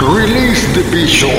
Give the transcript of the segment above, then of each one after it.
Release the Bishop.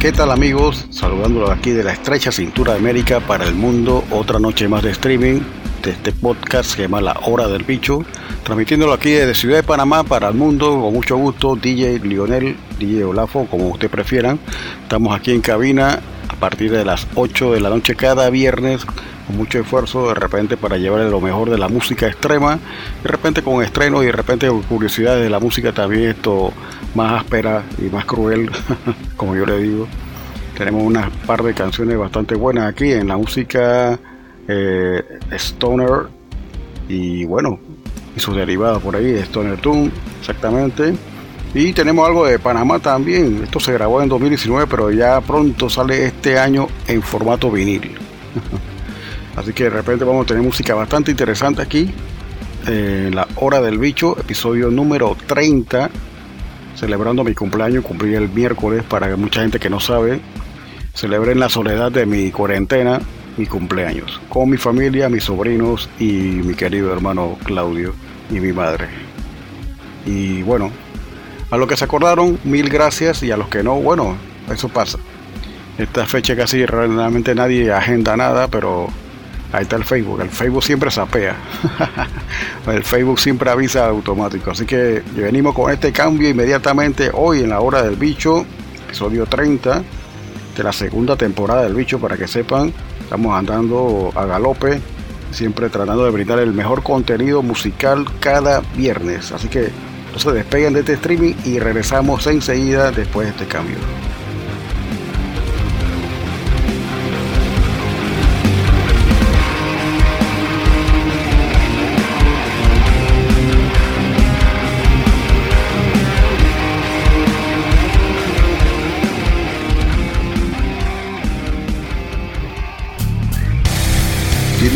¿Qué tal amigos? Saludándolos aquí de la estrecha cintura de América para el mundo. Otra noche más de streaming este podcast que se llama La Hora del Bicho. Transmitiéndolo aquí desde Ciudad de Panamá para el mundo. Con mucho gusto, DJ Lionel, DJ Olafo, como ustedes prefieran. Estamos aquí en cabina a partir de las 8 de la noche cada viernes con mucho esfuerzo de repente para llevarle lo mejor de la música extrema, de repente con estrenos y de repente con curiosidades de la música también esto más áspera y más cruel, como yo le digo. Tenemos unas par de canciones bastante buenas aquí en la música eh, Stoner y bueno, y sus derivados por ahí, Stoner Tune, exactamente. Y tenemos algo de Panamá también. Esto se grabó en 2019, pero ya pronto sale este año en formato vinil. Así que de repente vamos a tener música bastante interesante aquí. Eh, la Hora del Bicho, episodio número 30. Celebrando mi cumpleaños, cumplí el miércoles para mucha gente que no sabe. Celebré en la soledad de mi cuarentena mi cumpleaños. Con mi familia, mis sobrinos y mi querido hermano Claudio y mi madre. Y bueno, a los que se acordaron, mil gracias. Y a los que no, bueno, eso pasa. Esta fecha casi realmente nadie agenda nada, pero ahí está el Facebook. El Facebook siempre sapea. el Facebook siempre avisa automático. Así que venimos con este cambio inmediatamente hoy en la hora del bicho, episodio 30 de la segunda temporada del bicho, para que sepan. Estamos andando a galope, siempre tratando de brindar el mejor contenido musical cada viernes. Así que no se despeguen de este streaming y regresamos enseguida después de este cambio.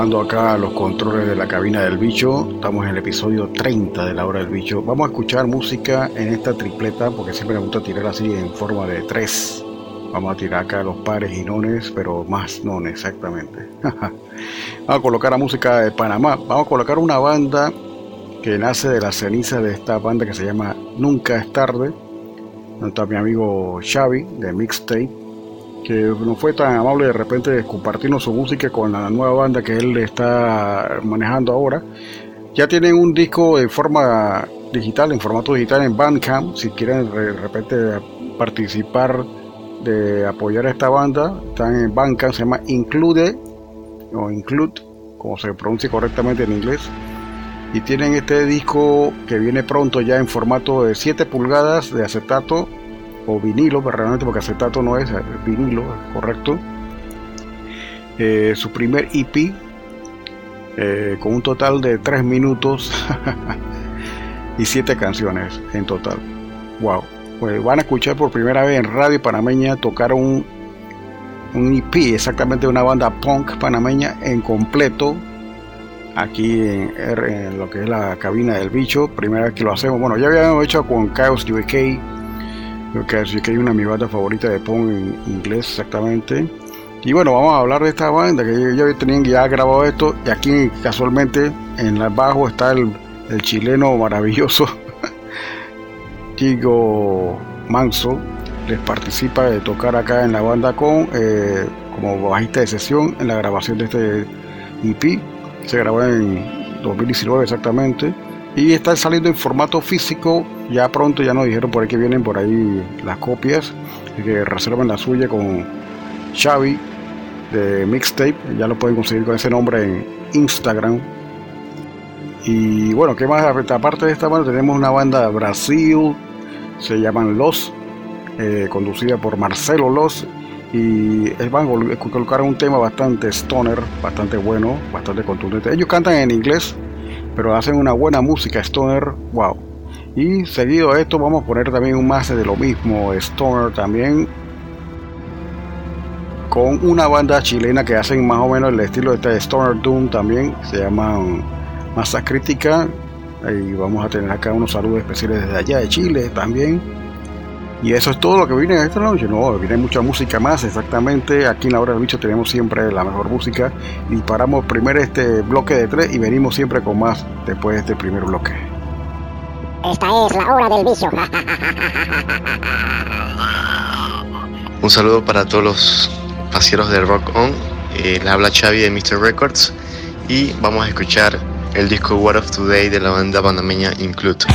Ya retomando acá los controles de la cabina del bicho, estamos en el episodio 30 de la hora del bicho. Vamos a escuchar música en esta tripleta, porque siempre me gusta tirar así en forma de tres. Vamos a tirar acá los pares y nones, pero más nones exactamente. Vamos a colocar la música de Panamá. Vamos a colocar una banda que nace de la ceniza de esta banda que se llama Nunca es tarde. Donde está mi amigo Xavi de Mixtape que no fue tan amable de repente compartirnos su música con la nueva banda que él está manejando ahora. Ya tienen un disco de forma digital, en formato digital en Bandcamp. Si quieren de repente participar de apoyar a esta banda, están en Bandcamp, se llama Include o Include, como se pronuncia correctamente en inglés. Y tienen este disco que viene pronto ya en formato de 7 pulgadas de acetato o vinilo, pero realmente porque acetato no es, es vinilo, correcto. Eh, su primer EP, eh, con un total de 3 minutos y 7 canciones en total. Wow. Pues van a escuchar por primera vez en Radio Panameña tocar un, un EP, exactamente una banda punk panameña en completo, aquí en, en, lo que es la cabina del bicho. Primera vez que lo hacemos. Bueno, ya habíamos hecho con Chaos UK Creo que así que hay una de mi banda favorita de punk en inglés exactamente. Y bueno, vamos a hablar de esta banda que ya tenían ya grabado esto. Y aquí casualmente en el bajo está el, el chileno maravilloso Chico Manso. Les participa de tocar acá en la banda con eh, como bajista de sesión en la grabación de este EP. Se grabó en 2019 exactamente y está saliendo en formato físico. Ya pronto ya nos dijeron por ahí que vienen por ahí las copias que reservan la suya con Xavi de Mixtape. Ya lo pueden conseguir con ese nombre en Instagram. Y bueno qué más aparte de esta banda tenemos una banda de Brasil se llaman Los eh, conducida por Marcelo Los. Y van a colocar un tema bastante stoner bastante bueno bastante contundente. Ellos cantan en inglés pero hacen una buena música stoner, wow. Y seguido a esto vamos a poner también un más de lo mismo, stoner también, con una banda chilena que hacen más o menos el estilo de este Stoner Doom también, se llaman Masa Crítica, y vamos a tener acá unos saludos especiales desde allá de Chile también. Y eso es todo lo que viene esta noche. No, viene mucha música más, exactamente. Aquí en la hora del bicho tenemos siempre la mejor música. Y paramos primero este bloque de tres y venimos siempre con más después de este primer bloque. Esta es la hora del bicho. Un saludo para todos los paseros de Rock On. Eh, le habla Xavi de Mr. Records. Y vamos a escuchar el disco What of Today de la banda panameña Include.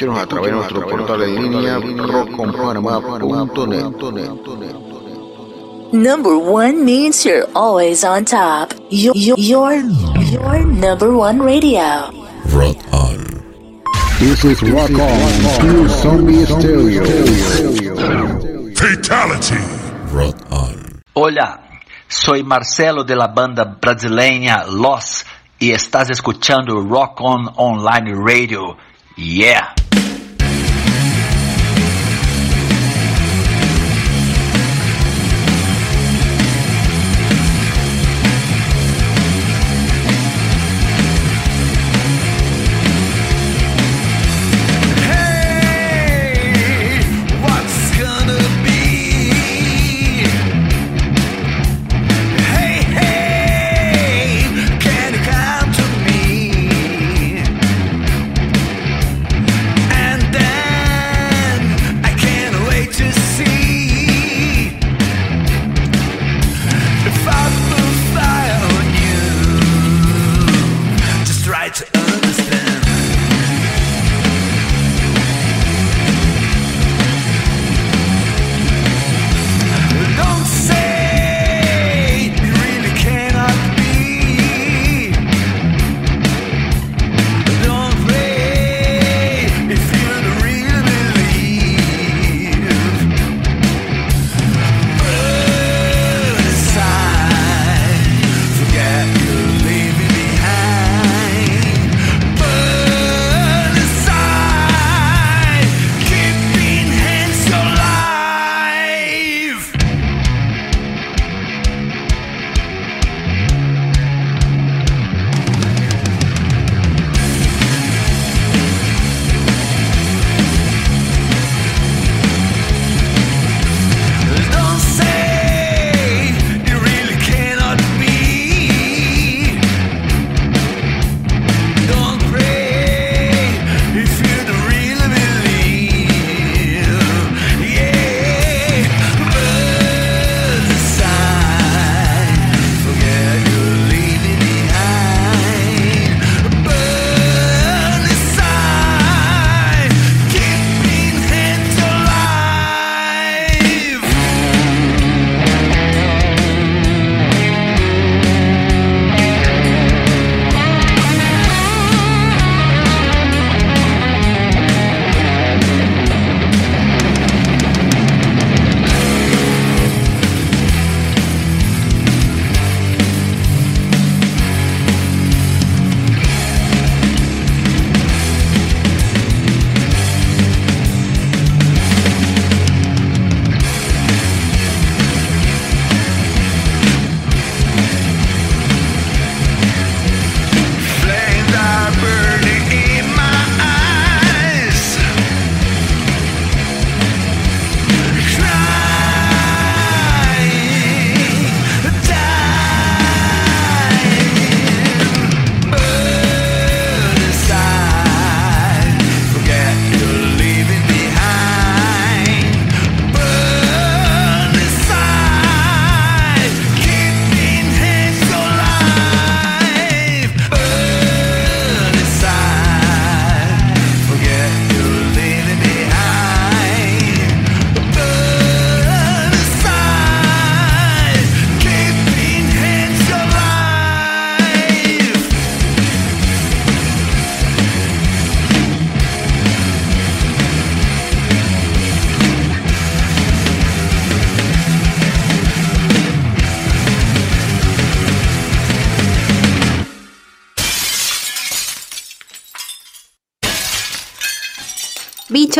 Escúchenos a través de nuestro portal en línea rockconpanamá.net. Number one means you're always on top. Your, your, your, number one radio. Rock on. This is Rock On, Pure Zombie Stereo. Fatality. Rock on. Hola, soy Marcelo de la banda brasileña Los y estás escuchando Rock On Online Radio. Yeah.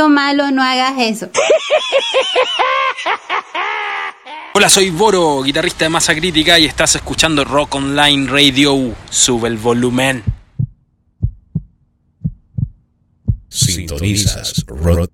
Malo, no hagas eso. Hola, soy Boro, guitarrista de Masa Crítica y estás escuchando Rock Online Radio. Sube el volumen. Sintonizas Rock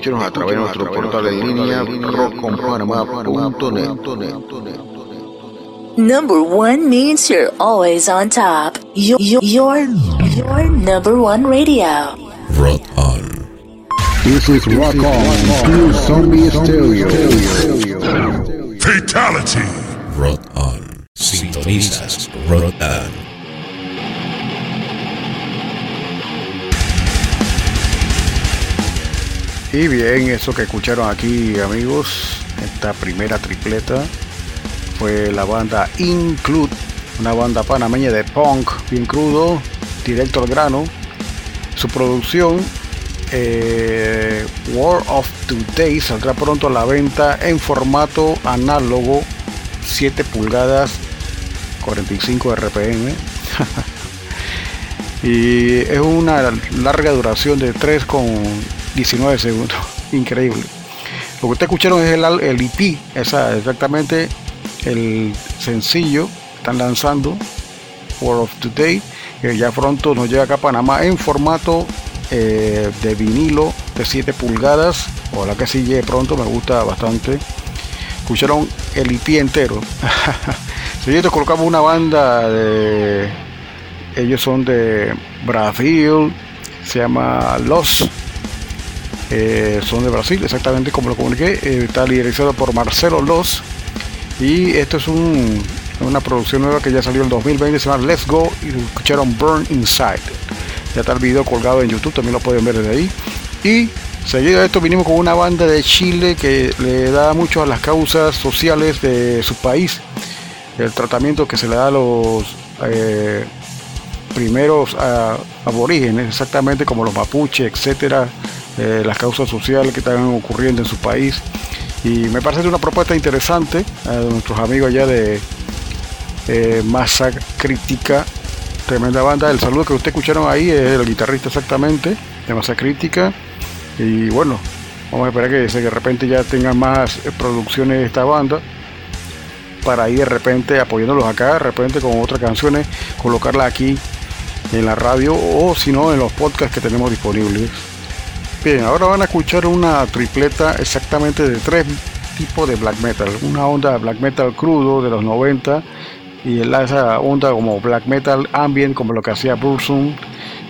Escúchenos a través de nuestro portal en línea rockconpanamá.net. Number one means you're always on top. Your, your, your, your number one radio. Rock on. This is Rock On, Pure Zombie Stereo. Fatality. Y bien, eso que escucharon aquí, amigos, esta primera tripleta fue la banda Include, una banda panameña de punk bien crudo, directo al grano. Su producción, eh, War of Today, saldrá pronto a la venta en formato análogo, 7 pulgadas, 45 RPM. y es una larga duración de 3 con 19 segundos. Increíble. Lo que ustedes escucharon es el, el EP, esa, exactamente el sencillo que están lanzando, World of Today, que ya pronto nos llega acá a Panamá en formato eh, de vinilo de 7 pulgadas. Ojalá que sí llegue pronto, me gusta bastante. Escucharon el EP entero. Siguiente colocamos una banda de. Ellos son de Brasil, se llama Los. Eh, son de Brasil, exactamente como lo comuniqué. eh, está liderizado por Marcelo Los. Y esto es un- una producción nueva que ya salió en 2020, se llama Let's Go. Y escucharon Burn Inside. Ya está el video colgado en YouTube, también lo pueden ver desde ahí. Y seguido de esto vinimos con una banda de Chile que le da mucho a las causas sociales de su país. El tratamiento que se le da a los eh, primeros aborígenes, exactamente como los mapuches, etcétera, eh, las causas sociales que están ocurriendo en su país. Y me parece una propuesta interesante a nuestros amigos allá de eh, Masa Crítica, tremenda banda. El saludo que ustedes escucharon ahí es el guitarrista exactamente de Masa Crítica. Y bueno, vamos a esperar que de repente ya tengan más eh, producciones de esta banda para ir de repente apoyándolos acá, de repente con otras canciones, colocarlas aquí en la radio o si no en los podcasts que tenemos disponibles. Bien, ahora van a escuchar una tripleta exactamente de tres tipos de black metal. Una onda black metal crudo de los 90 y esa onda como black metal ambient como lo que hacía Burzum.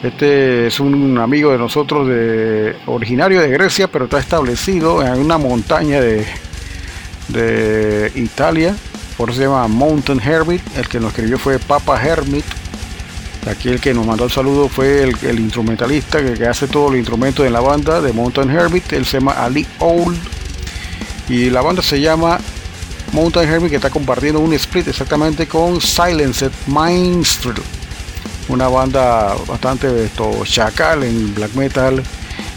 Este es un amigo de nosotros de originario de Grecia, pero está establecido en una montaña de, de Italia. Por eso se llama Mountain Hermit. El que nos escribió fue Papa Hermit. Aquí el que nos mandó el saludo fue el, instrumentalista que, hace todos los instrumentos en la banda de Mountain Hermit. Él se llama Ali Old. Y la banda se llama Mountain Hermit que está compartiendo un split exactamente con Silenced Minstrel. Una banda bastante esto, chacal en black metal.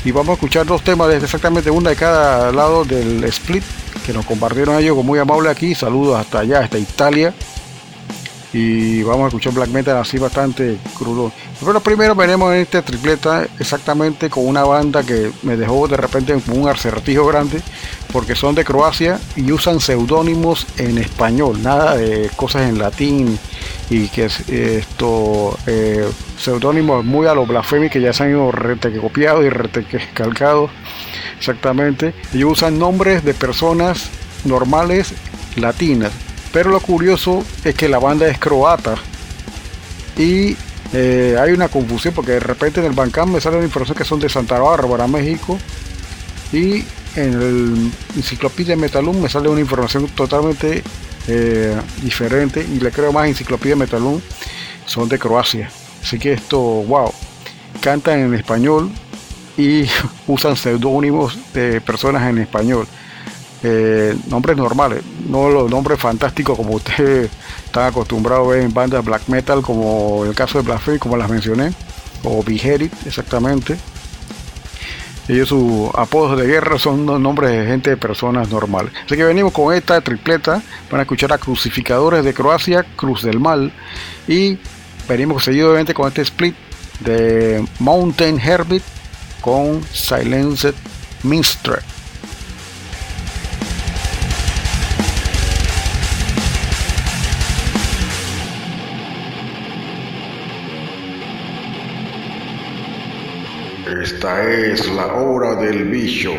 Y vamos a escuchar dos temas desde exactamente una de cada lado del split que nos compartieron ellos con muy amable aquí. Saludos hasta allá, hasta Italia y vamos a escuchar black metal así bastante crudo. Pero primero veremos en esta tripleta exactamente con una banda que me dejó de repente un acertijo grande porque son de Croacia y usan seudónimos en español, nada de cosas en latín y que es esto eh, seudónimos muy a lo blasfemi que ya se han ido rete copiados y rete calcados exactamente. Ellos usan nombres de personas normales latinas pero lo curioso es que la banda es croata. Y eh, hay una confusión porque de repente en el Bancam me sale una información que son de Santa Bárbara, México. Y en el Enciclopedia Metalum me sale una información totalmente eh, diferente. Y le creo más Enciclopedia Metalum son de Croacia. Así que esto, wow, cantan en español y usan seudónimos de personas en español eh, nombres normales, no los nombres fantásticos como ustedes están acostumbrados a ver en bandas black metal, como el caso de Blasphemy, como las mencioné, o Beheaded, exactamente. Ellos sus apodos de guerra son los nombres de gente de personas normales. Así que venimos con esta tripleta. Van a escuchar a Crucificadores de Croacia, Cruz del Mal. Y venimos seguidamente con este split de Mountain Herbit con Silenced Minstrel. Es la hora del bicho.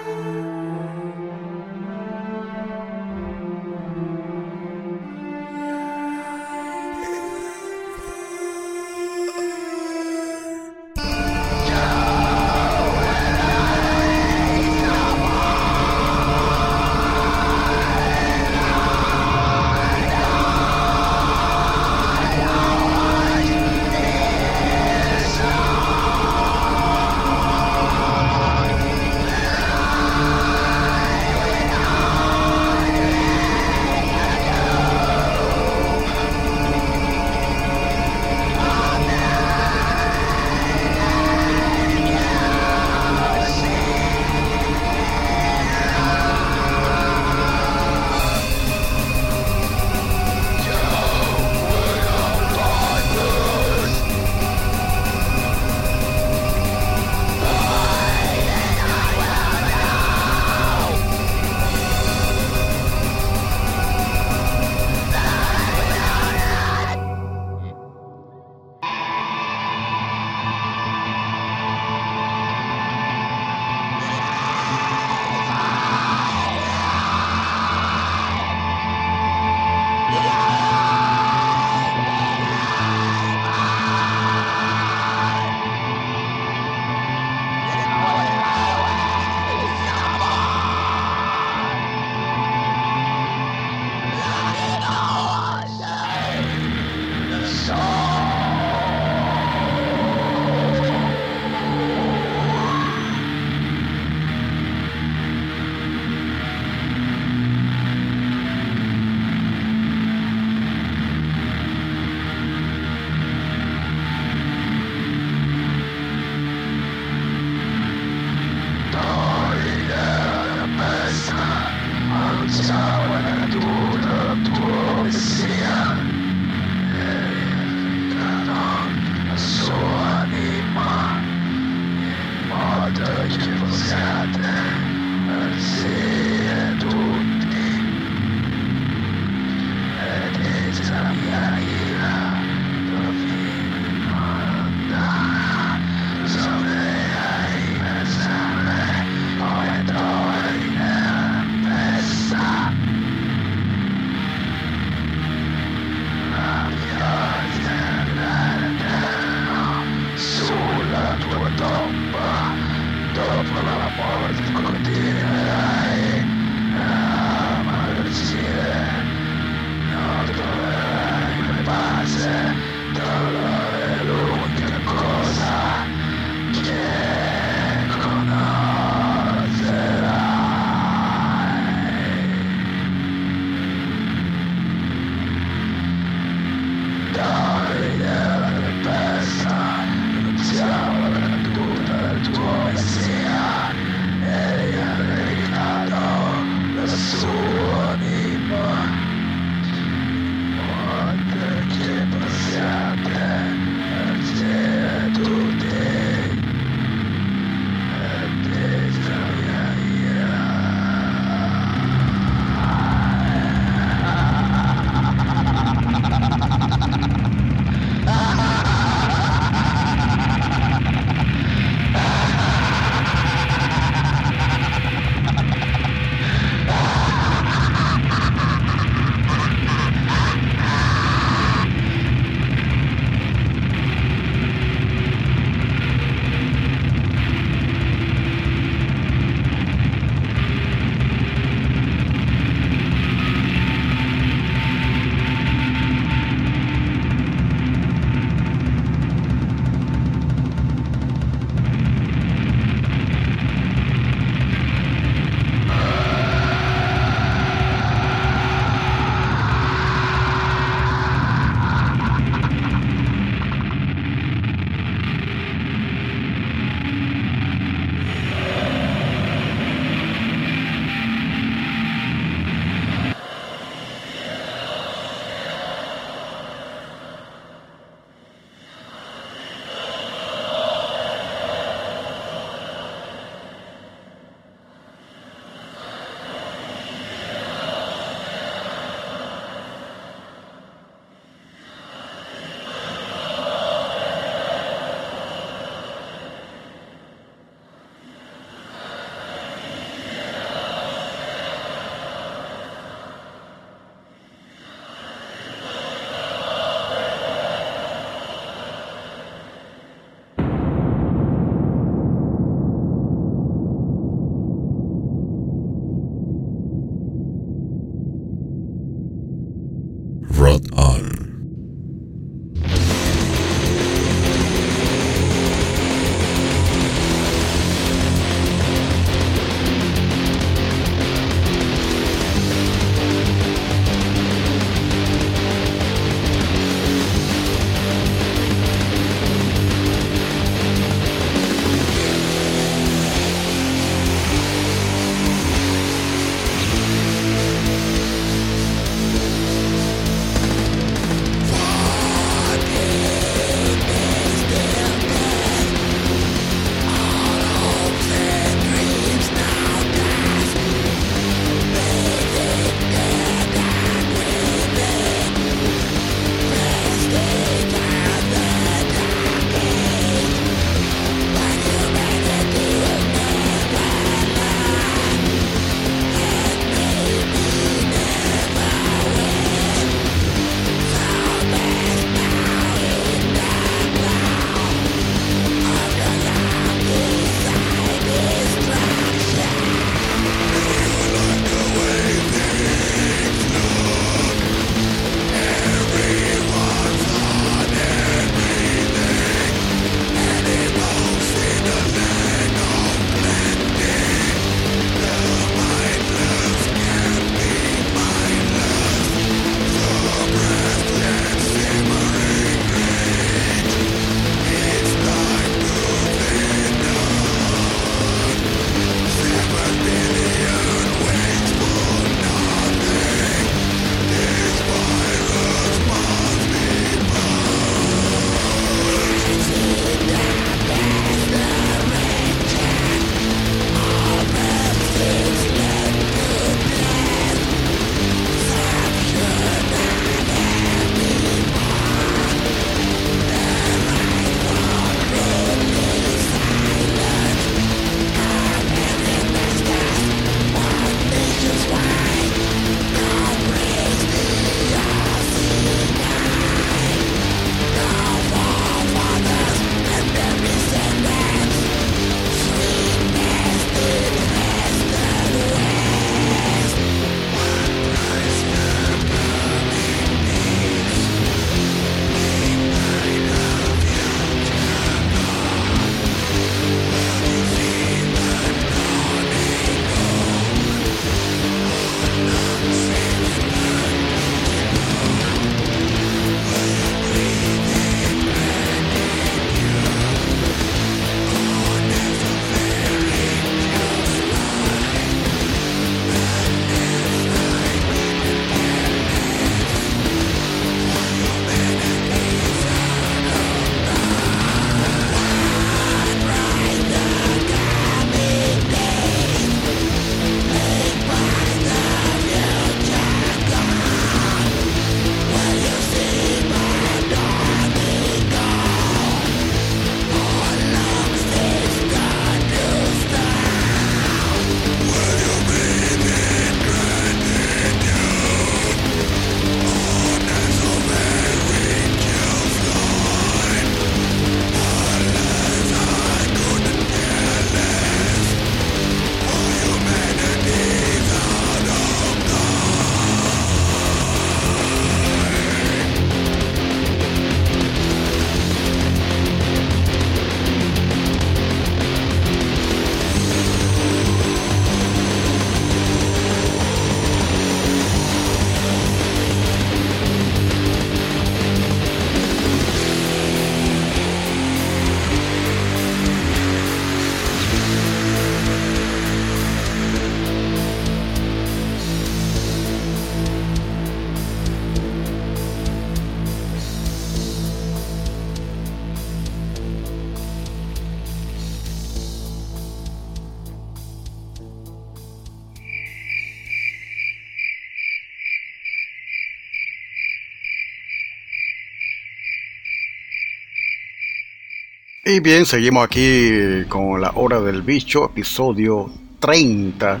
Y bien, seguimos aquí con la hora del bicho, episodio 30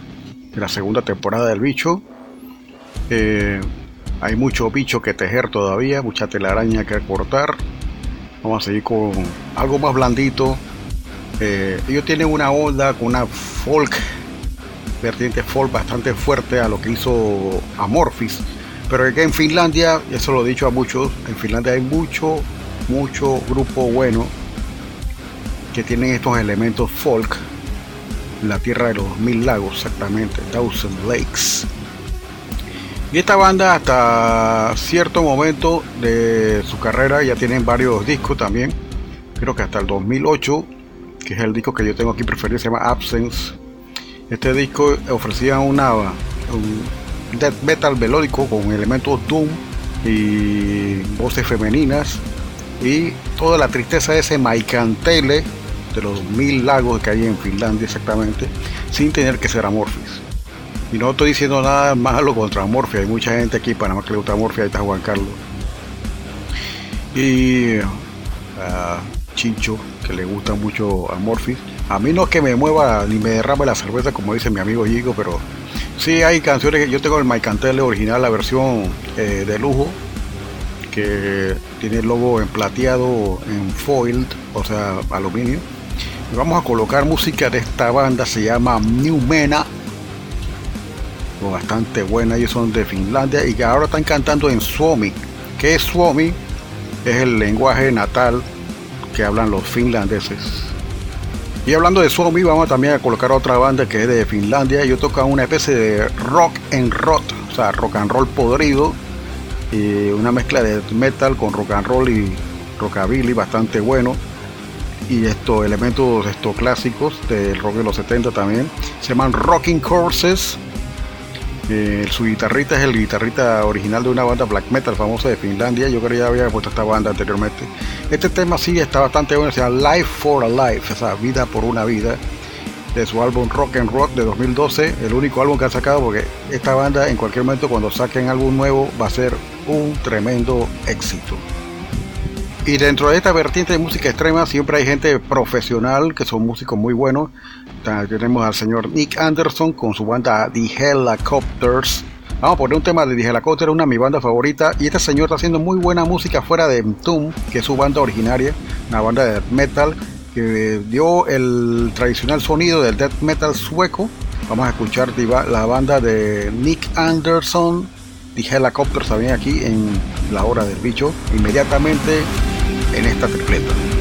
de la segunda temporada del bicho. Eh, hay mucho bicho que tejer todavía, mucha telaraña que cortar. Vamos a seguir con algo más blandito. Eh, ellos tienen una onda con una folk, vertiente folk bastante fuerte a lo que hizo Amorphis. Pero que en Finlandia, eso lo he dicho a muchos, en Finlandia hay mucho, mucho grupo bueno que tienen estos elementos folk. La tierra de los mil lagos, exactamente, Thousand Lakes. Y esta banda hasta cierto momento de su carrera ya tienen varios discos también. Creo que hasta el 2008, que es el disco que yo tengo aquí preferido, se llama Absence. Este disco ofrecía una un death metal melódico con elementos doom y voces femeninas y toda la tristeza de ese Maikantele de los mil lagos que hay en Finlandia exactamente, sin tener que ser Amorphis. Y no estoy diciendo nada malo contra Amorphis, hay mucha gente aquí en Panamá que le gusta Amorphis, ahí está Juan Carlos. Y a Chincho, que le gusta mucho Amorphis. A mí no es que me mueva ni me derrame la cerveza, como dice mi amigo Gigo, pero sí hay canciones que yo tengo el Maikantele original, la versión eh, de lujo, que tiene el logo en plateado, en foiled, o sea, aluminio. Y vamos a colocar música de esta banda, se llama New Mena, bastante buena, ellos son de Finlandia y que ahora están cantando en Suomi. ¿Qué es Suomi? Es el lenguaje natal que hablan los finlandeses. Y hablando de Suomi, vamos también a colocar otra banda que es de Finlandia. Ellos tocan una especie de rock and roll, o sea, rock and roll podrido, y una mezcla de metal con rock and roll y rockabilly bastante bueno y estos elementos estos clásicos del rock de los 70 también se llaman Rocking Courses eh, su guitarrista es el guitarrista original de una banda black metal famosa de Finlandia. Yo creo que ya había puesto esta banda anteriormente. Este tema sí está bastante bueno se llama Life for a Life o vida por una vida de su álbum Rock and Rock de 2012, el único álbum que han sacado porque esta banda en cualquier momento cuando saquen álbum nuevo va a ser un tremendo éxito. Y dentro de esta vertiente de música extrema siempre hay gente profesional que son músicos muy buenos. Tenemos al señor Nick Anderson con su banda The Helicopters. Vamos a poner un tema de The Helicopters, una de mi banda favorita. Y este señor está haciendo muy buena música fuera de Tomb, que es su banda originaria, una banda de metal que dio el tradicional sonido del death metal sueco. Vamos a escuchar la banda de Nick Anderson, The Helicopters también aquí en la hora del bicho, inmediatamente en esta tripleta.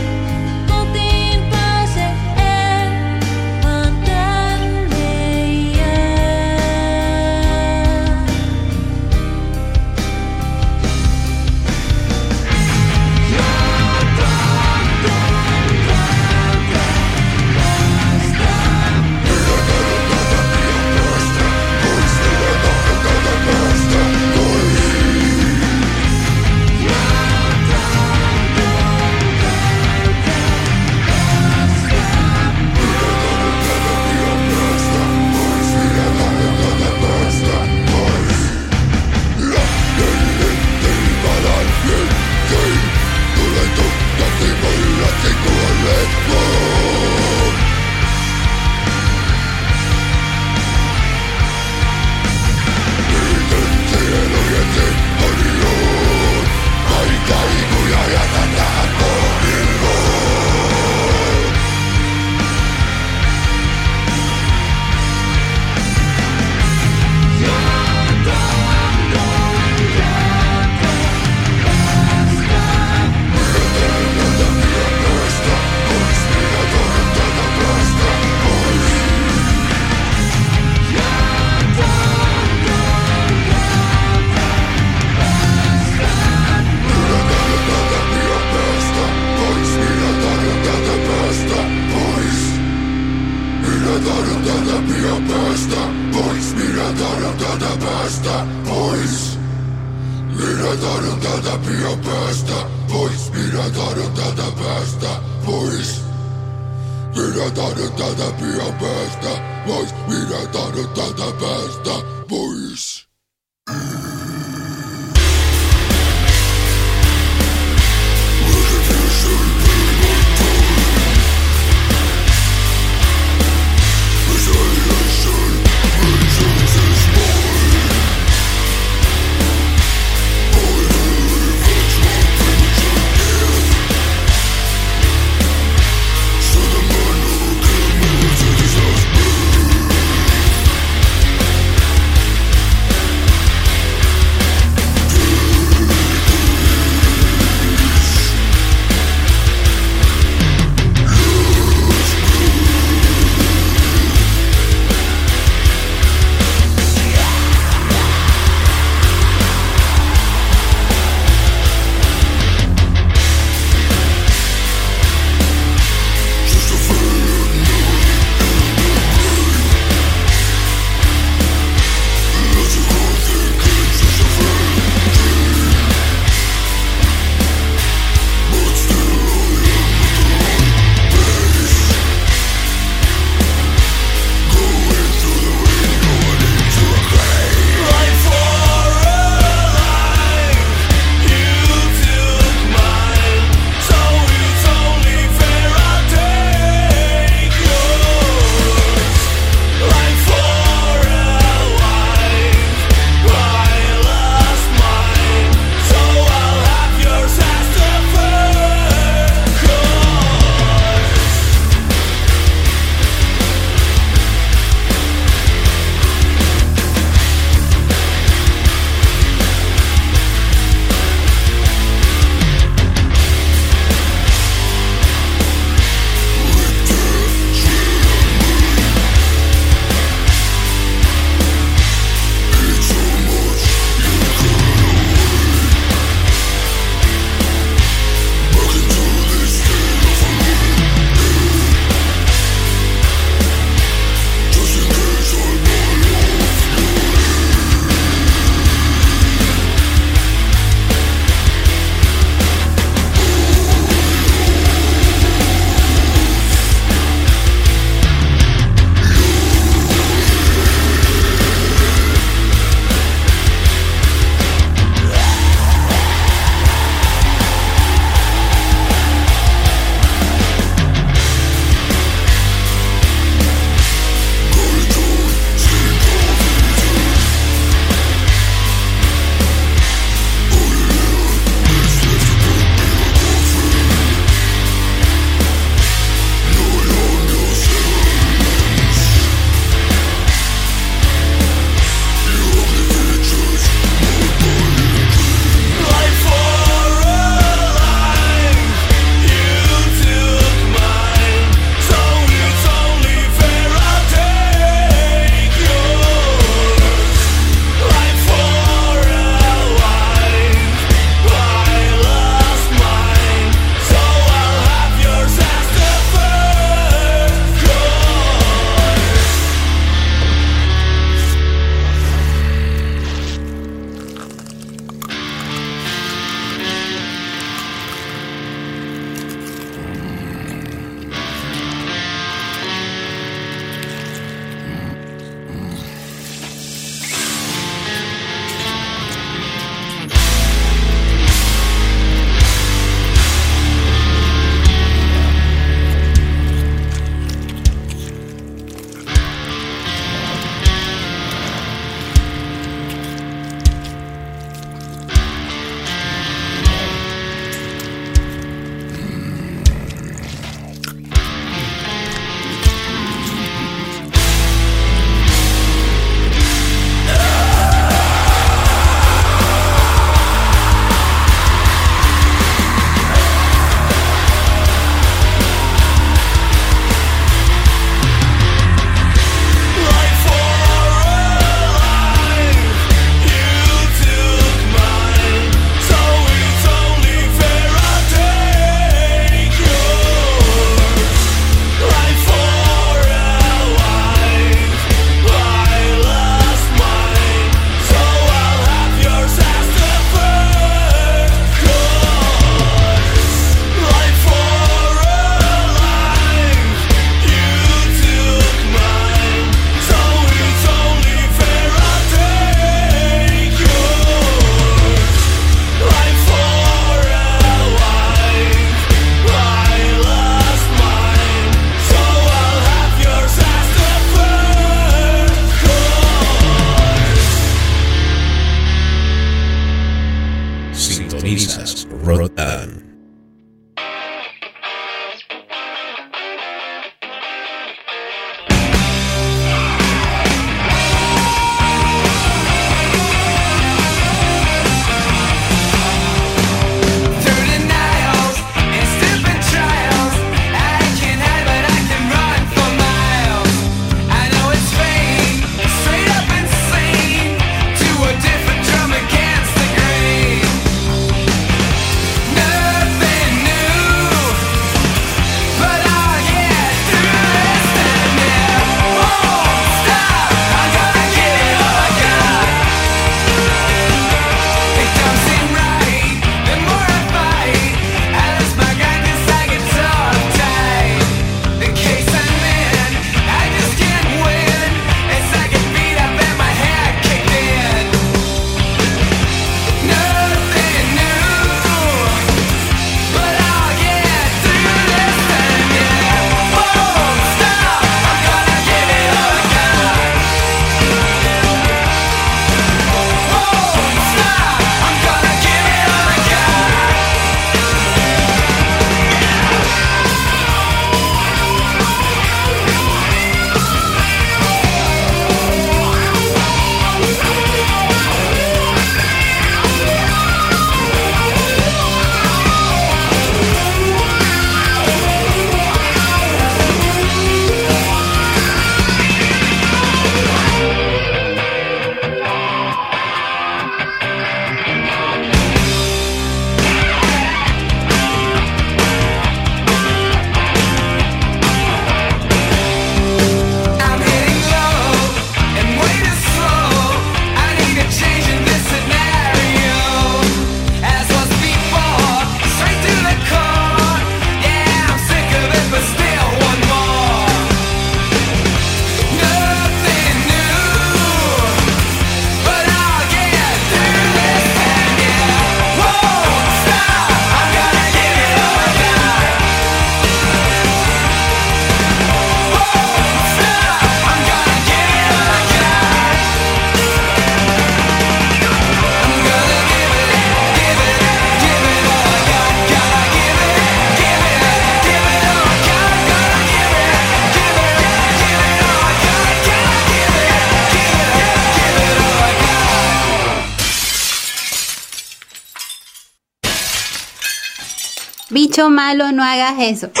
Eso.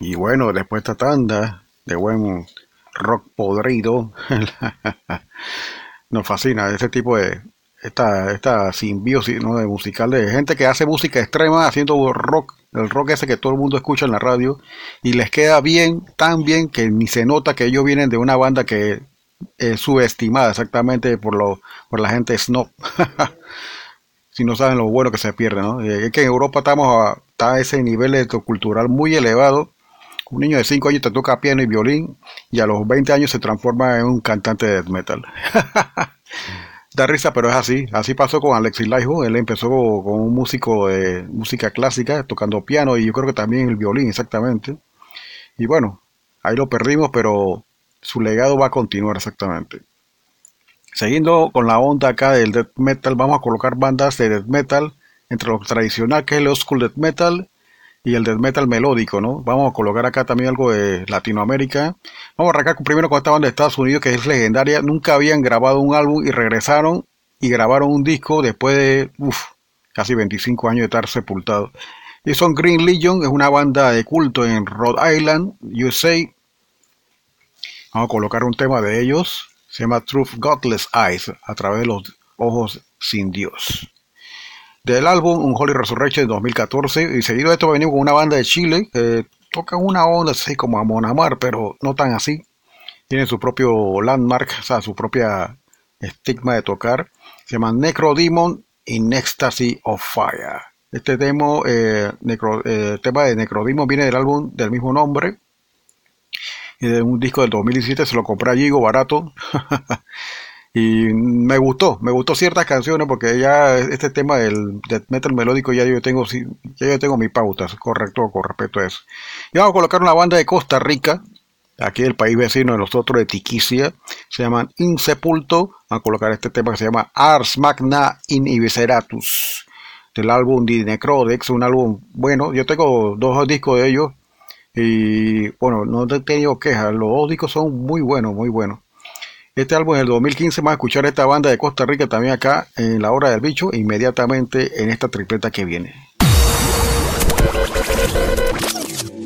Y bueno, después de esta tanda de buen rock podrido, nos fascina ese tipo de esta, esta simbiosis de musical de gente que hace música extrema haciendo rock, el rock ese que todo el mundo escucha en la radio y les queda bien, tan bien que ni se nota que ellos vienen de una banda que es subestimada exactamente por lo por la gente snob. si no saben lo bueno que se pierde, ¿no? Eh, Es que en Europa estamos a, está a ese nivel cultural muy elevado. Un niño de 5 años te toca piano y violín y a los 20 años se transforma en un cantante de death metal. da risa, pero es así. Así pasó con Alexis Laiho. Él empezó con un músico de música clásica, tocando piano y yo creo que también el violín, exactamente. Y bueno, ahí lo perdimos, pero su legado va a continuar exactamente. Siguiendo con la onda acá del death metal, vamos a colocar bandas de death metal entre lo tradicional que es el old school death metal y el death metal melódico, ¿no? Vamos a colocar acá también algo de Latinoamérica. Vamos a arrancar primero con esta banda de Estados Unidos que es legendaria. Nunca habían grabado un álbum y regresaron y grabaron un disco después de casi 25 años de estar sepultados. Y son Green Legion, es una banda de culto en Rhode Island, USA. Vamos a colocar un tema de ellos. Se llama Truth Godless Eyes, a través de los ojos sin Dios. Del álbum Un Holy Resurrection de 2014. Y seguido de esto venimos con una banda de Chile que toca una onda así como a Monamar, pero no tan así. Tiene su propio landmark, o sea, su propia estigma de tocar. Se llama Necro Demon in Ecstasy of Fire. Este demo, eh, Necro- eh, tema de Necrodemon viene del álbum del mismo nombre. De un disco del 2017 se lo compré a barato. y me gustó, me gustó ciertas canciones porque ya este tema del death metal melódico ya yo tengo, ya yo tengo mi pauta, correcto con respecto a eso. Y vamos a colocar una banda de Costa Rica aquí del país vecino de nosotros de Tiquicia, se llaman Insepulto, van a colocar este tema que se llama Ars Magna in Ibiceratus, del álbum Di Necrodex, un álbum bueno, yo tengo dos discos de ellos, y bueno, no he tenido quejas, los dos discos son muy buenos, muy buenos. Este álbum es del 2015, vamos a escuchar esta banda de Costa Rica también acá en La Hora del Bicho, inmediatamente en esta tripleta que viene.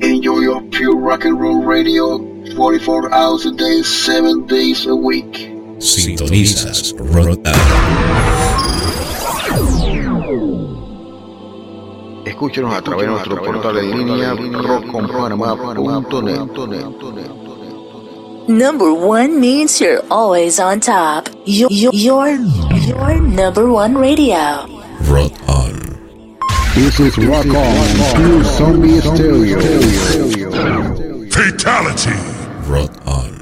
Enjoy your pure rock and roll radio 44 hours a day, 7 days a week. Sintonizas Rock Escúchenos a través de nuestro portal en línea rockconpanamá.net. Number one means you're always on top. Your, your, your, your number one radio. Rock on. This is Rock On, Pure Zombie Stereo. Fatality. Rock on.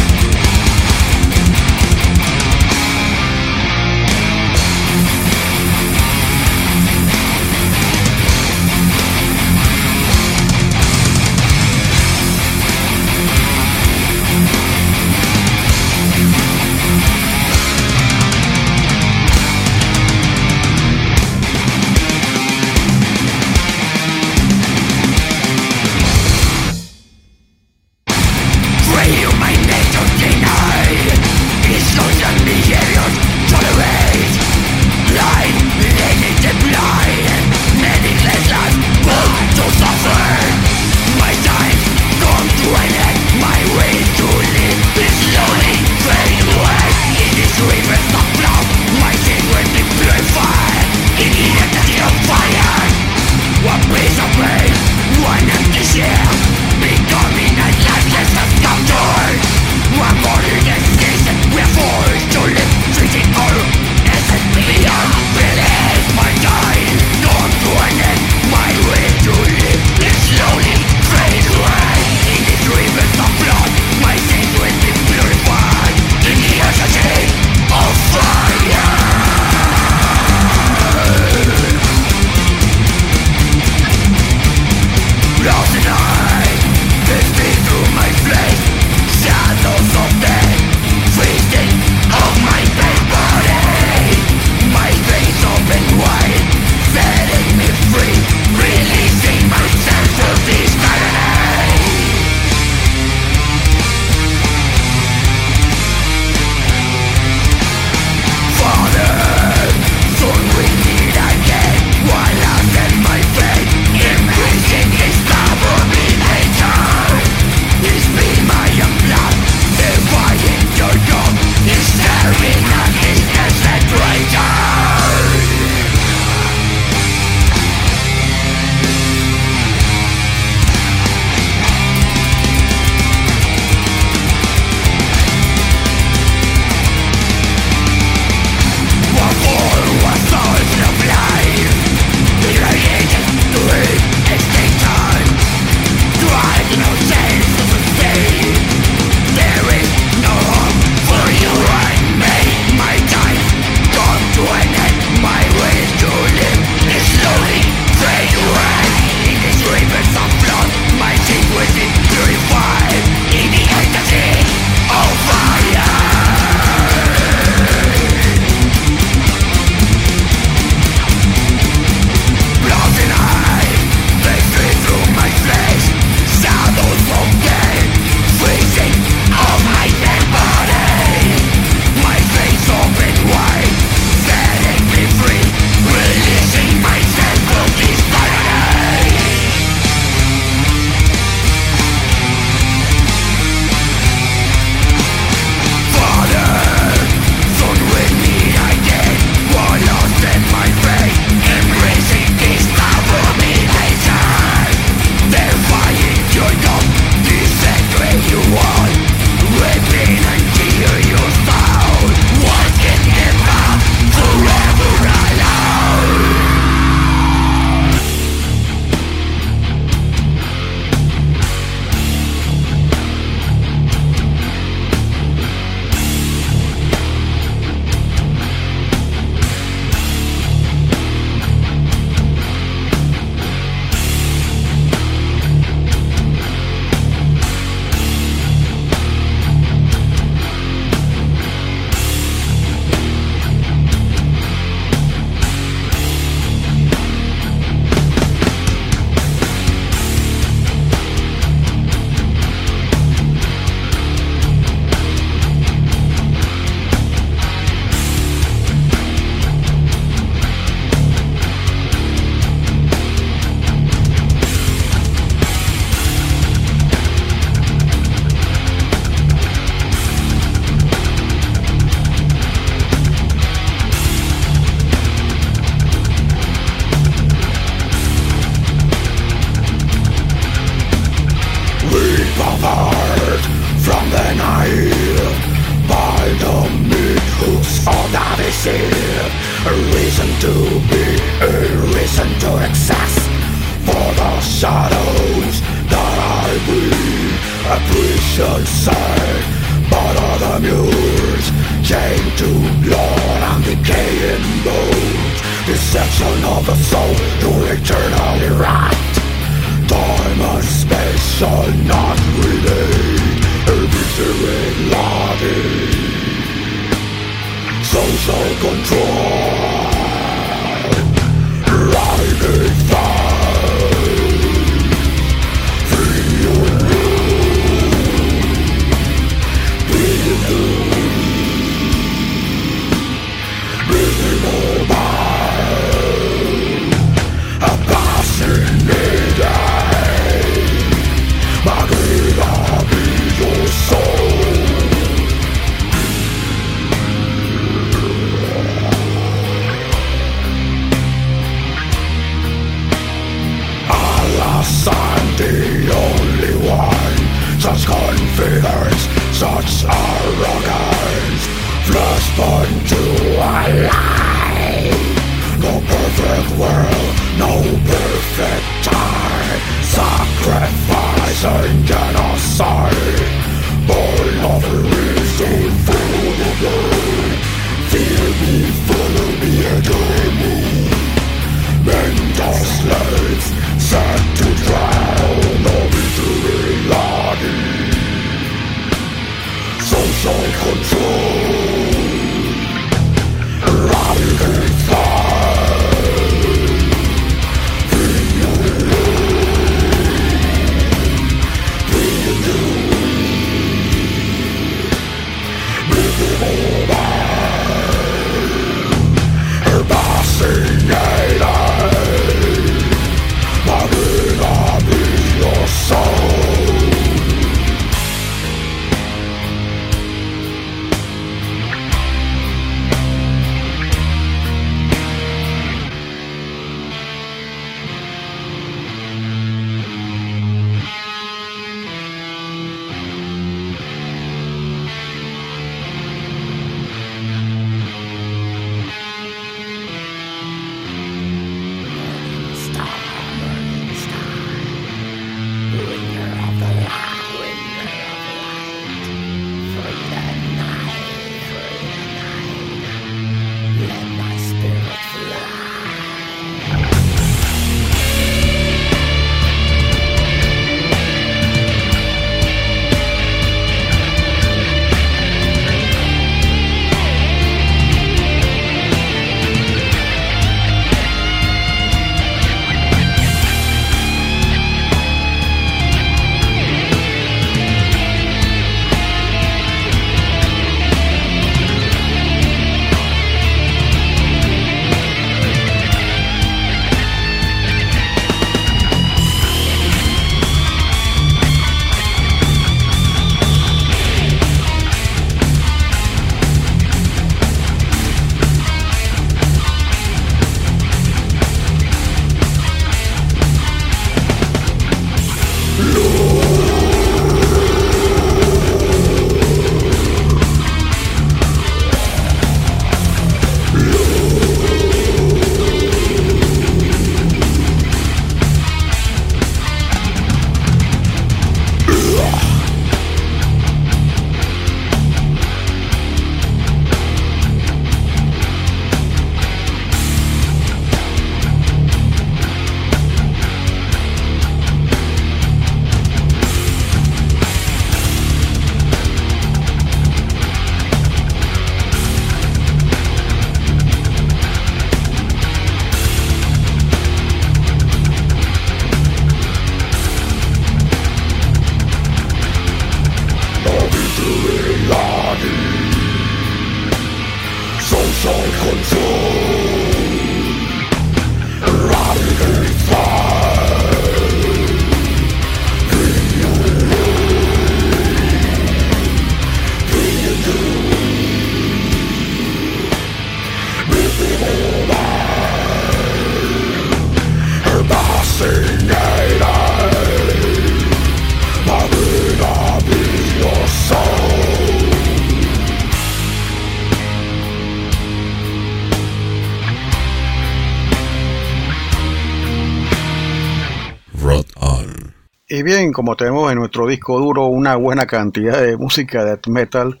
Como tenemos en nuestro disco duro una buena cantidad de música de metal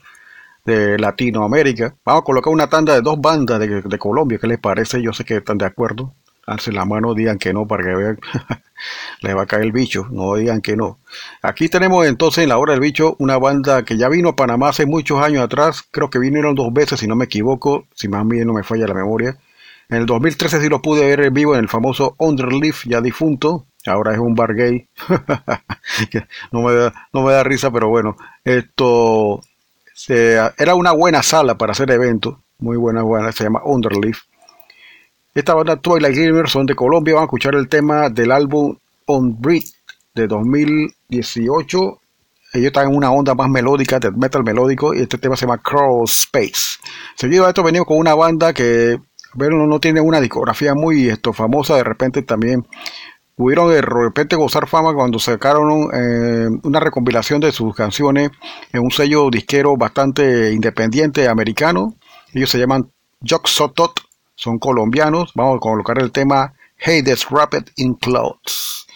de Latinoamérica, vamos a colocar una tanda de dos bandas de, de Colombia. ¿Qué les parece? Yo sé que están de acuerdo. Alcen la mano, digan que no para que vean. les va a caer el bicho. No digan que no. Aquí tenemos entonces en la hora del bicho una banda que ya vino a Panamá hace muchos años atrás. Creo que vinieron dos veces, si no me equivoco. Si más bien no me falla la memoria. En el 2013 sí lo pude ver en vivo en el famoso Underleaf, ya difunto. Ahora es un bar gay. No, me da, no me da risa, pero bueno. Esto se- era una buena sala para hacer eventos. Muy buena, buena. Se llama Underleaf. Esta banda Twilight Gamers son de Colombia. Van a escuchar el tema del álbum On Breed de 2018. Ellos están en una onda más melódica, de metal melódico, y este tema se llama Crawl Space. Seguido a esto venimos con una banda que bueno, no tiene una discografía muy esto, famosa, de repente también pudieron de repente gozar fama cuando sacaron eh, una recompilación de sus canciones en un sello disquero bastante independiente americano. Ellos se llaman Sotot, son colombianos. Vamos a colocar el tema Hey This Rapid in Clouds.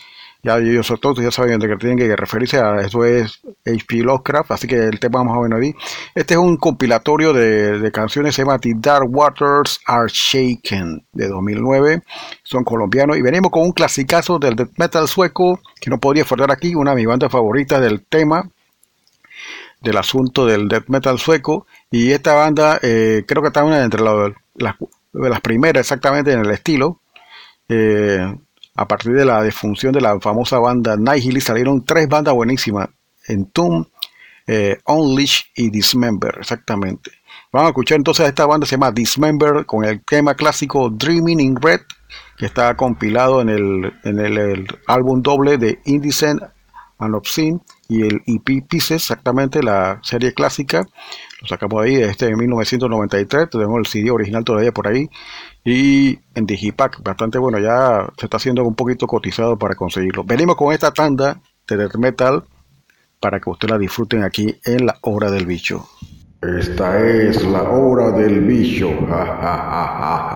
Ya ellos todos ya saben de que tienen que referirse a eso es H.P. Lovecraft, así que el tema más o menos ahí. Este es un compilatorio de, de canciones, se llama The Dark Waters Are Shaken de 2009. Son colombianos y venimos con un clasicazo del death metal sueco que no podría faltar aquí, una de mis bandas favoritas del tema del asunto del death metal sueco y esta banda eh, creo que está una entre las primeras exactamente en el estilo eh, a partir de la defunción de la famosa banda Nihil salieron tres bandas buenísimas Entomb, eh, Unleash y Dismember exactamente vamos a escuchar entonces a esta banda se llama Dismember con el tema clásico Dreaming in Red que está compilado en el, en el, álbum doble de Indecent and Obscene y el EP Pieces, exactamente la serie clásica. Lo sacamos ahí de este de 1993. Tenemos el CD original todavía por ahí. Y en Digipack, bastante bueno. Ya se está haciendo un poquito cotizado para conseguirlo. Venimos con esta tanda de death metal para que ustedes la disfruten aquí en la hora del bicho. Esta es la hora del bicho. Ja, ja, ja,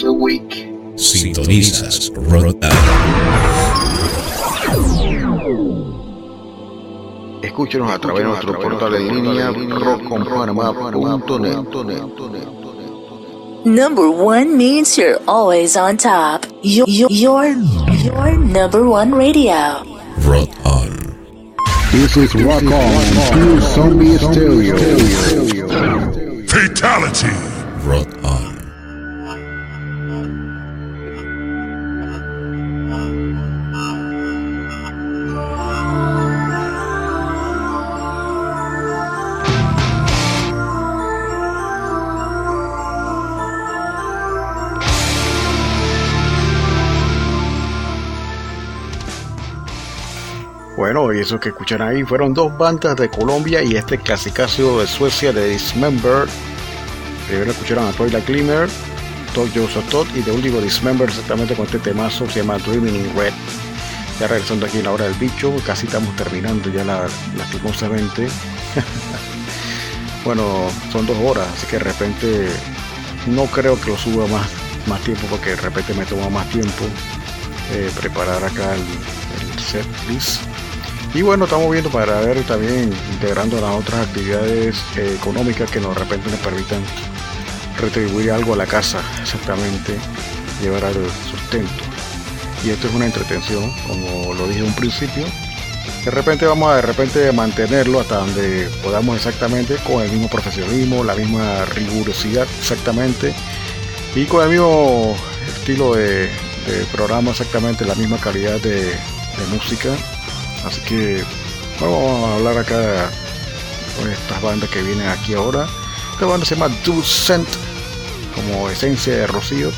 7 a week. Sintonizas Rock On. Escúchenos a través de nuestro portal en línea rockconpanamá.net. Number one means you're always on top. Your, your, your, your number one radio. Rock On. This is Rock On, Pure Zombie Stereo. Fatality. Y eso que escuchan ahí fueron dos bandas de Colombia y este clasicazo de Suecia de Dismember. Primero escucharon a Toilet Glimmer, Todd Joseph Todd y de último Dismember exactamente con este temazo se llama Dreaming in Red. Ya regresando aquí en la hora del bicho, casi estamos terminando ya la, lastimosamente. bueno, son dos horas, así que de repente no creo que lo suba más, más tiempo porque de repente me toma más tiempo eh, preparar acá el, el set list. Y bueno, estamos viendo para ver también integrando las otras actividades eh, económicas que nos de repente nos permitan retribuir algo a la casa, exactamente, llevar al sustento. Y esto es una entretención, como lo dije en un principio. De repente vamos a de repente mantenerlo hasta donde podamos exactamente con el mismo profesionalismo, la misma rigurosidad exactamente y con el mismo estilo de, programa exactamente, la misma calidad de música Así que vamos a hablar acá con estas bandas que vienen aquí ahora. Esta banda se llama Ducent, como esencia de Rocío.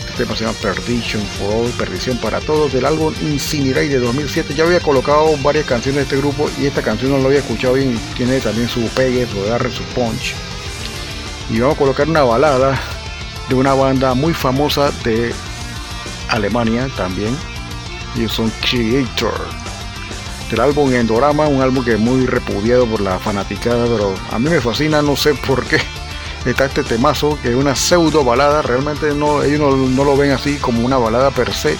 Este tema se llama Perdition for All, Perdición para Todos, del álbum Incinerate de 2007. Ya había colocado varias canciones de este grupo y esta canción no la había escuchado bien. Tiene también su pegue, su agarre, su punch. Y vamos a colocar una balada de una banda muy famosa de Alemania también. Ellos son Creator del álbum Endorama, un álbum que es muy repudiado por la fanaticada, pero a mí me fascina, no sé por qué. Está este temazo, que es una pseudo balada, realmente no, ellos no, lo ven así como una balada per se.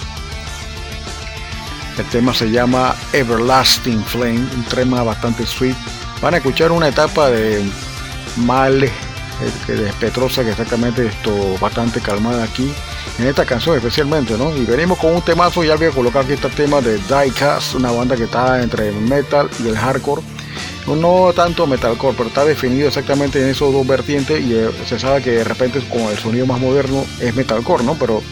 El tema se llama Everlasting Flame, un tema bastante sweet. Van a escuchar una etapa de mal, eh, que de Petrosa, que exactamente esto bastante calmada aquí en esta canción especialmente, ¿no? Y venimos con un temazo, ya voy a colocar aquí este tema de Diecast, una banda que está entre el metal y el hardcore. No tanto metalcore, pero está definido exactamente en esos dos vertientes y eh, se sabe que de repente con el sonido más moderno es metalcore, ¿no? Pero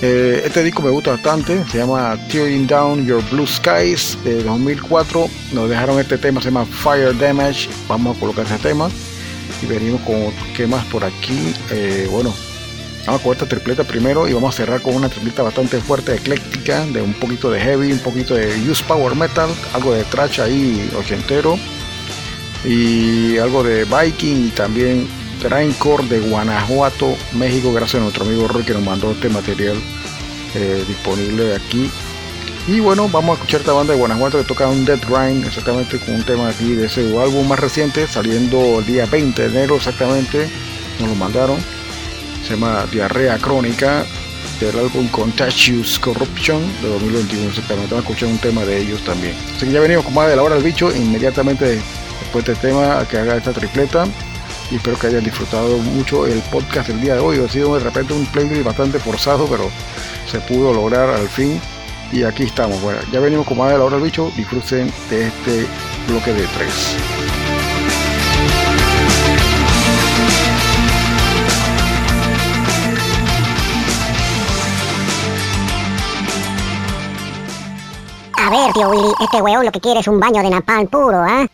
eh, este disco me gusta bastante, se llama Tearing Down Your Blue Skies de 2004. Nos dejaron este tema, se llama Fire Damage. Vamos a colocar ese tema y venimos con qué más por aquí. Eh, bueno, Vamos con esta tripleta primero y vamos a cerrar con una tripleta bastante fuerte, ecléctica, de un poquito de heavy, un poquito de use power metal, algo de trash ahí ochentero y algo de Viking y también grindcore de Guanajuato, México, gracias a nuestro amigo Roy que nos mandó este material eh, disponible aquí. Y bueno, vamos a escuchar esta banda de Guanajuato que toca un Dead Grind, exactamente con un tema aquí de ese álbum más reciente, saliendo el día 20 de enero exactamente, nos lo mandaron se Diarrea Crónica del álbum Contagious Corruption de 2021 exactamente vamos a escuchar un tema de ellos también. Así que ya venimos con más de la hora del bicho inmediatamente después de este tema que haga esta tripleta. Y espero que hayan disfrutado mucho el podcast del día de hoy. Ha sido de repente un playlist bastante forzado pero se pudo lograr al fin. Y aquí estamos. Bueno ya venimos con más de la hora del bicho. Disfruten de este bloque de tres ver, tío Willy, este weón lo que quiere es un baño de napalm puro, ¿ah?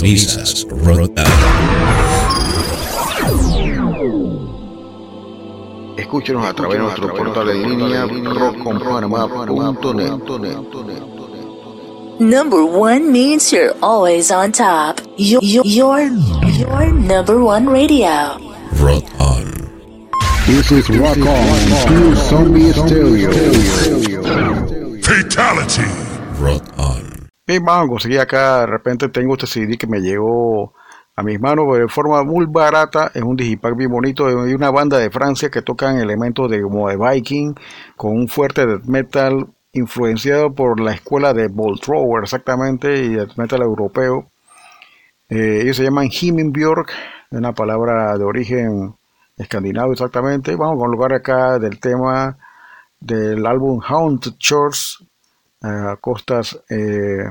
Sintonizas Rotan. Escúchenos a través de nuestro portal en línea rockconpanamá.net. Number one means you're always on top. Your, your, your, your number one radio. Rock on. This is Rock On, Pure Zombie Stereo. Fatality. Vamos a acá. De repente tengo este CD que me llegó a mis manos de forma muy barata. Es un digipack bien bonito de una banda de Francia que tocan elementos de como de Viking con un fuerte death metal influenciado por la escuela de Bolt Thrower exactamente y death metal europeo. Eh, ellos se llaman Himmelbjörk, una palabra de origen escandinavo exactamente. Vamos a colocar acá del tema del álbum Haunted eh, Costas eh,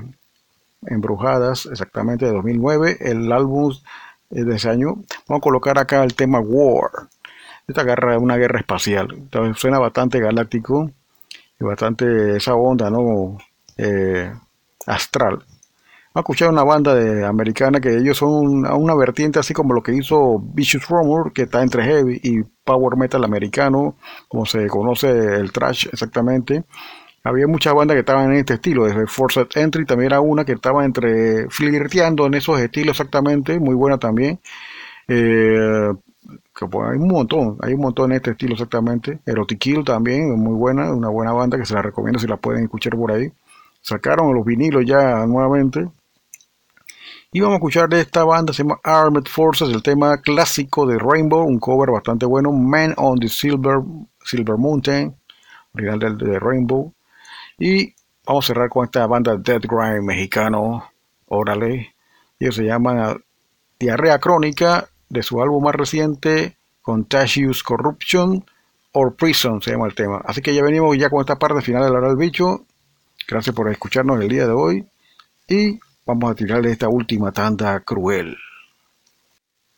Embrujadas, exactamente de 2009. El álbum es de ese año. Vamos a colocar acá el tema War. Esta guerra es una guerra espacial. Entonces, suena bastante galáctico y bastante esa onda, ¿no? Eh, astral. Vamos a escuchar una banda de, americana que ellos son una, una vertiente así como lo que hizo Vicious Rumor, que está entre heavy y power metal americano, como se conoce el trash exactamente. Había muchas bandas que estaban en este estilo, desde Forced Entry también era una que estaba entre flirteando en esos estilos exactamente, muy buena también. Eh, pues, hay un montón, hay un montón en este estilo exactamente. Erotic Kill también, muy buena, una buena banda que se la recomiendo si la pueden escuchar por ahí. Sacaron los vinilos ya nuevamente. Y vamos a escuchar de esta banda, se llama Armed Forces, el tema clásico de Rainbow, un cover bastante bueno, Man on the Silver, Silver Mountain, original de Rainbow. Y vamos a cerrar con esta banda Dead Grind mexicano, órale. Ellos se llaman Diarrea Crónica, de su álbum más reciente, Contagious Corruption or Prison, se llama el tema. Así que ya venimos ya con esta parte final de la hora del bicho. Gracias por escucharnos el día de hoy. Y vamos a tirarle esta última tanda cruel.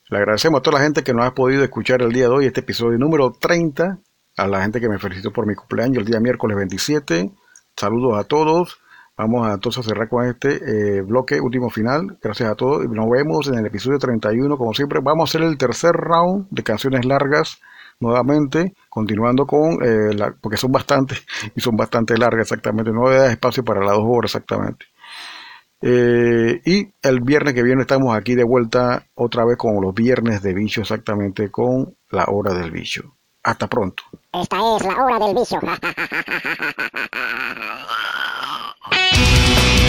Le agradecemos a toda la gente que nos ha podido escuchar el día de hoy, este episodio número 30. A la gente que me felicitó por mi cumpleaños el día miércoles 27. Saludos a todos. Vamos a entonces cerrar con este eh, bloque último final. Gracias a todos. Nos vemos en el episodio 31. Como siempre, vamos a hacer el tercer round de canciones largas nuevamente, continuando con, eh, la, porque son bastantes y son bastante largas exactamente. No da espacio para las dos horas exactamente. Eh, y el viernes que viene estamos aquí de vuelta otra vez con los viernes de bicho exactamente con la hora del bicho. Hasta pronto. Esta es la hora del vicio.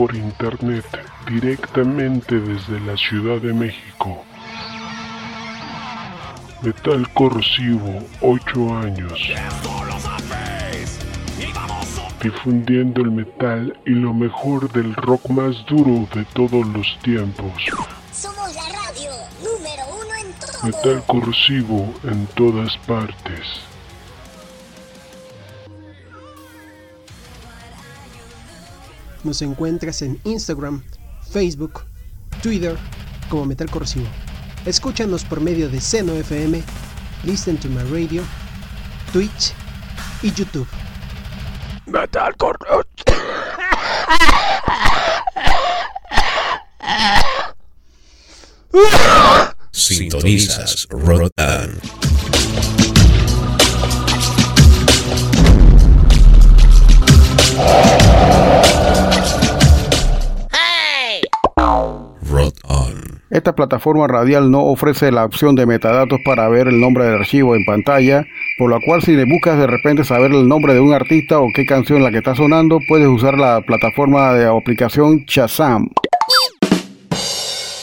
por internet directamente desde la Ciudad de México. Metal corrosivo, 8 años. Difundiendo el metal y lo mejor del rock más duro de todos los tiempos. Somos la radio número uno en todo. Metal corrosivo en todas partes. Nos encuentras en Instagram, Facebook, Twitter como Metal Corrosivo. Escúchanos por medio de Seno FM, Listen to My Radio, Twitch y YouTube. Metal Corrosivo. Sintonizas Rotan. Plataforma radial no ofrece la opción de metadatos para ver el nombre del archivo en pantalla, por lo cual si le buscas de repente saber el nombre de un artista o qué canción la que está sonando, puedes usar la plataforma de aplicación Shazam.